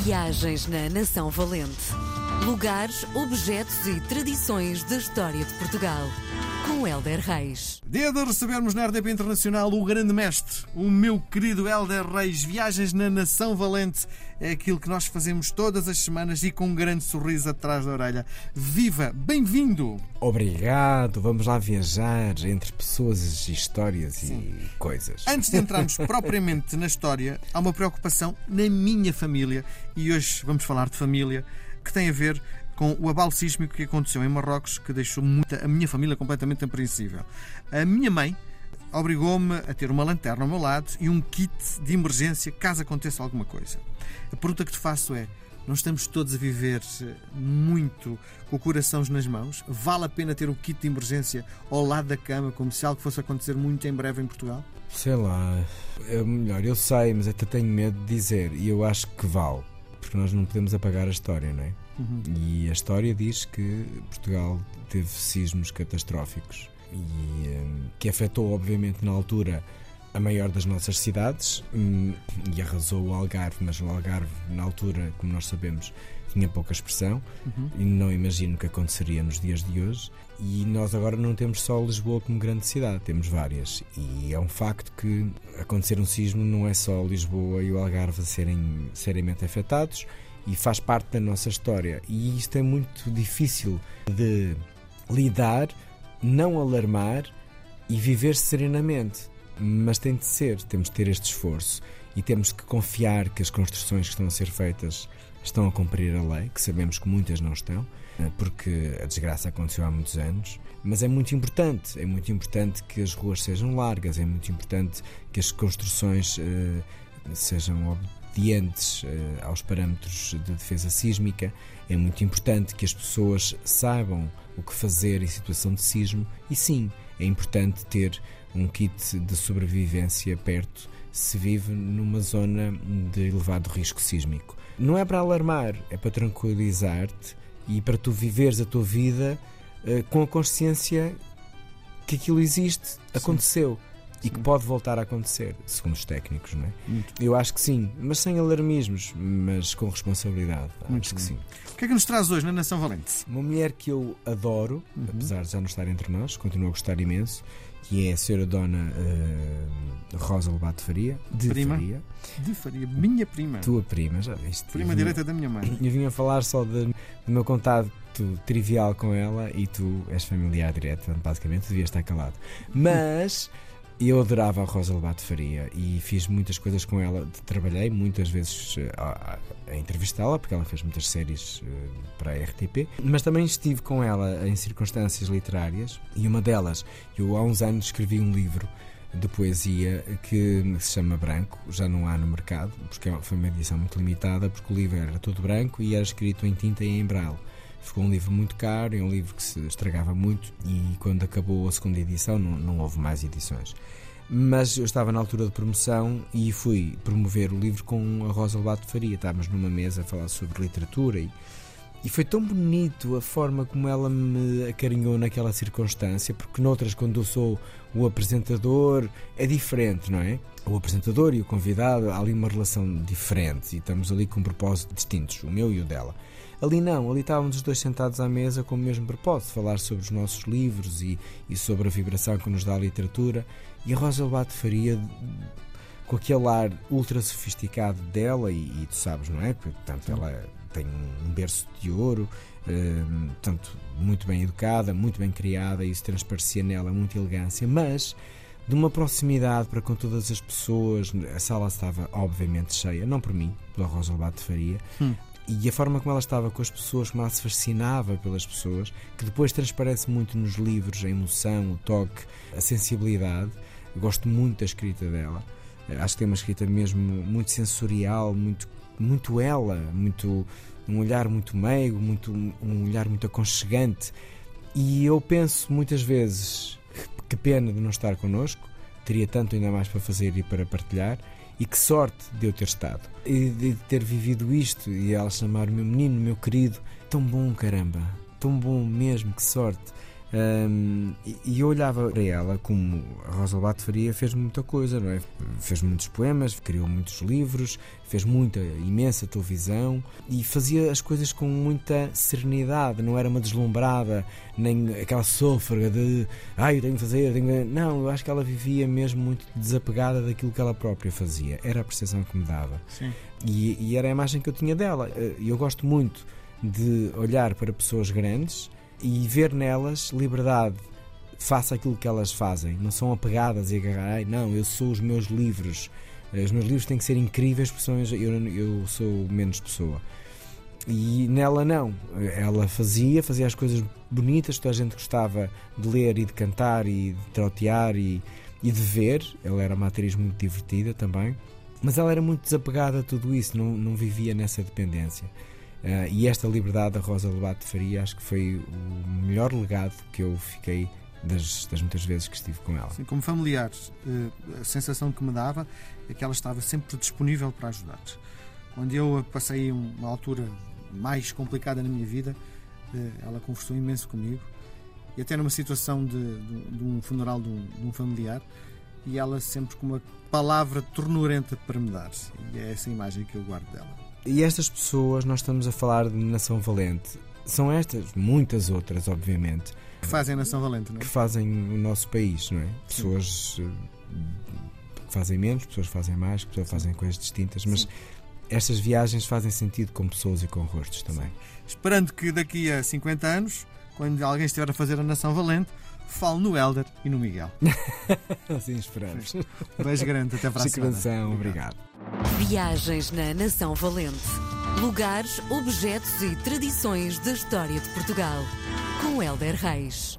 Viagens na Nação Valente. Lugares, objetos e tradições da história de Portugal. Com Helder Reis. Dia de recebermos na RDP Internacional o grande mestre, o meu querido Helder Reis. Viagens na Nação Valente é aquilo que nós fazemos todas as semanas e com um grande sorriso atrás da orelha. Viva! Bem-vindo! Obrigado, vamos lá viajar entre pessoas, histórias Sim. e coisas. Antes de entrarmos propriamente na história, há uma preocupação na minha família e hoje vamos falar de família que tem a ver com o abalo sísmico que aconteceu em Marrocos, que deixou muita, a minha família completamente apreensível. A minha mãe obrigou-me a ter uma lanterna ao meu lado e um kit de emergência caso aconteça alguma coisa. A pergunta que te faço é: não estamos todos a viver eh, muito com o coração nas mãos? Vale a pena ter o kit de emergência ao lado da cama, como se algo fosse acontecer muito em breve em Portugal? Sei lá, é melhor, eu sei, mas até tenho medo de dizer e eu acho que vale, porque nós não podemos apagar a história, não é? Uhum. E a história diz que Portugal teve sismos catastróficos e um, que afetou, obviamente, na altura a maior das nossas cidades um, e arrasou o Algarve, mas o Algarve, na altura, como nós sabemos, tinha pouca expressão uhum. e não imagino que aconteceria nos dias de hoje. E nós agora não temos só Lisboa como grande cidade, temos várias. E é um facto que acontecer um sismo não é só Lisboa e o Algarve serem seriamente afetados e faz parte da nossa história. E isto é muito difícil de lidar, não alarmar e viver serenamente. Mas tem de ser, temos de ter este esforço e temos que confiar que as construções que estão a ser feitas estão a cumprir a lei, que sabemos que muitas não estão, eh, porque a desgraça aconteceu há muitos anos. Mas é muito importante, é muito importante que as ruas sejam largas, é muito importante que as construções uh, sejam obedientes uh, aos parâmetros de defesa sísmica. É muito importante que as pessoas saibam o que fazer em situação de sismo e sim, é importante ter um kit de sobrevivência perto se vive numa zona de elevado risco sísmico. Não é para alarmar, é para tranquilizar-te e para tu viveres a tua vida uh, com a consciência que aquilo existe, aconteceu. Sim e que pode voltar a acontecer, segundo os técnicos, não é? Eu acho que sim, mas sem alarmismos, mas com responsabilidade. Muito acho bom. que sim. O que é que nos traz hoje na Nação Valente? Uma mulher que eu adoro, uhum. apesar de já não estar entre nós, continuo a gostar imenso, que é a senhora Dona uh, Rosa Lobato Faria, de prima? Faria. De Faria, minha prima. Tua prima, já viste? Prima direita da minha mãe. Eu vinha falar só de, do meu contato trivial com ela e tu és familiar direto, basicamente devias estar calado. Mas. Eu adorava a Rosa Lobato Faria e fiz muitas coisas com ela. Trabalhei muitas vezes eh, a, a entrevistá-la, porque ela fez muitas séries eh, para a RTP, mas também estive com ela em circunstâncias literárias e uma delas, eu há uns anos escrevi um livro de poesia que se chama Branco, já não há no mercado, porque foi uma edição muito limitada, porque o livro era todo branco e era escrito em tinta e em braille. Ficou um livro muito caro, é um livro que se estragava muito e quando acabou a segunda edição não, não houve mais edições. Mas eu estava na altura de promoção e fui promover o livro com a Rosa Lobato Faria. Estávamos numa mesa a falar sobre literatura e, e foi tão bonito a forma como ela me acarinhou naquela circunstância, porque noutras, quando eu sou o apresentador, é diferente, não é? O apresentador e o convidado, há ali uma relação diferente e estamos ali com propósitos distintos, o meu e o dela. Ali não, ali estávamos os dois sentados à mesa com o mesmo propósito, falar sobre os nossos livros e, e sobre a vibração que nos dá a literatura. E a Rosa Lobato Faria, com aquele ar ultra sofisticado dela, e, e tu sabes, não é? Portanto, ela tem um berço de ouro, uh, portanto, muito bem educada, muito bem criada, e isso transparecia nela muita elegância, mas de uma proximidade para com todas as pessoas. A sala estava obviamente cheia, não por mim, pela Rosa Lobato Faria, hum e a forma como ela estava com as pessoas, como ela se fascinava pelas pessoas, que depois transparece muito nos livros, a emoção, o toque, a sensibilidade. Eu gosto muito da escrita dela. Acho que tem uma escrita mesmo muito sensorial, muito, muito ela, muito um olhar muito meigo, muito, um olhar muito aconchegante. E eu penso muitas vezes que pena de não estar connosco, teria tanto ainda mais para fazer e para partilhar e que sorte de eu ter estado. E de ter vivido isto e ela chamar o meu menino, meu querido. Tão bom, caramba. Tão bom mesmo, que sorte. Um, e eu olhava para ela como a Rosa Lobato Faria fez muita coisa, não é? Fez muitos poemas, criou muitos livros, fez muita, imensa televisão e fazia as coisas com muita serenidade, não era uma deslumbrada, nem aquela sôfrega de ai, ah, eu tenho que fazer, tenho que... não, eu acho que ela vivia mesmo muito desapegada daquilo que ela própria fazia, era a percepção que me dava. E, e era a imagem que eu tinha dela. E eu gosto muito de olhar para pessoas grandes e ver nelas liberdade face àquilo que elas fazem. Não são apegadas e agarrar, não, eu sou os meus livros. Os meus livros têm que ser incríveis porque eu, eu sou menos pessoa. E nela não. Ela fazia, fazia as coisas bonitas, toda a gente gostava de ler e de cantar e de trotear e, e de ver. Ela era uma atriz muito divertida também. Mas ela era muito desapegada a tudo isso, não, não vivia nessa dependência. Uh, e esta liberdade da Rosa Lobato Faria acho que foi o melhor legado que eu fiquei das, das muitas vezes que estive com ela. Sim, como familiar, uh, a sensação que me dava é que ela estava sempre disponível para ajudar. Quando eu passei uma altura mais complicada na minha vida, uh, ela conversou imenso comigo e até numa situação de, de, de um funeral de um, de um, familiar e ela sempre com uma palavra tornurenta para me dar e é essa imagem que eu guardo dela. E estas pessoas, nós estamos a falar de Nação Valente, são estas, muitas outras, obviamente. Que fazem a Nação Valente, não é? Que fazem o nosso país, não é? Pessoas Sim. Eh, que fazem menos, pessoas que fazem mais, pessoas que fazem coisas distintas, mas Sim. estas viagens fazem sentido com pessoas e com rostos também. Sim. Esperando que daqui a 50 anos, quando alguém estiver a fazer a Nação Valente, fale no Helder e no Miguel. assim esperamos. Um beijo grande, até para a semana. Obrigado. Viagens na Nação Valente. Lugares, objetos e tradições da história de Portugal. Com Helder Reis.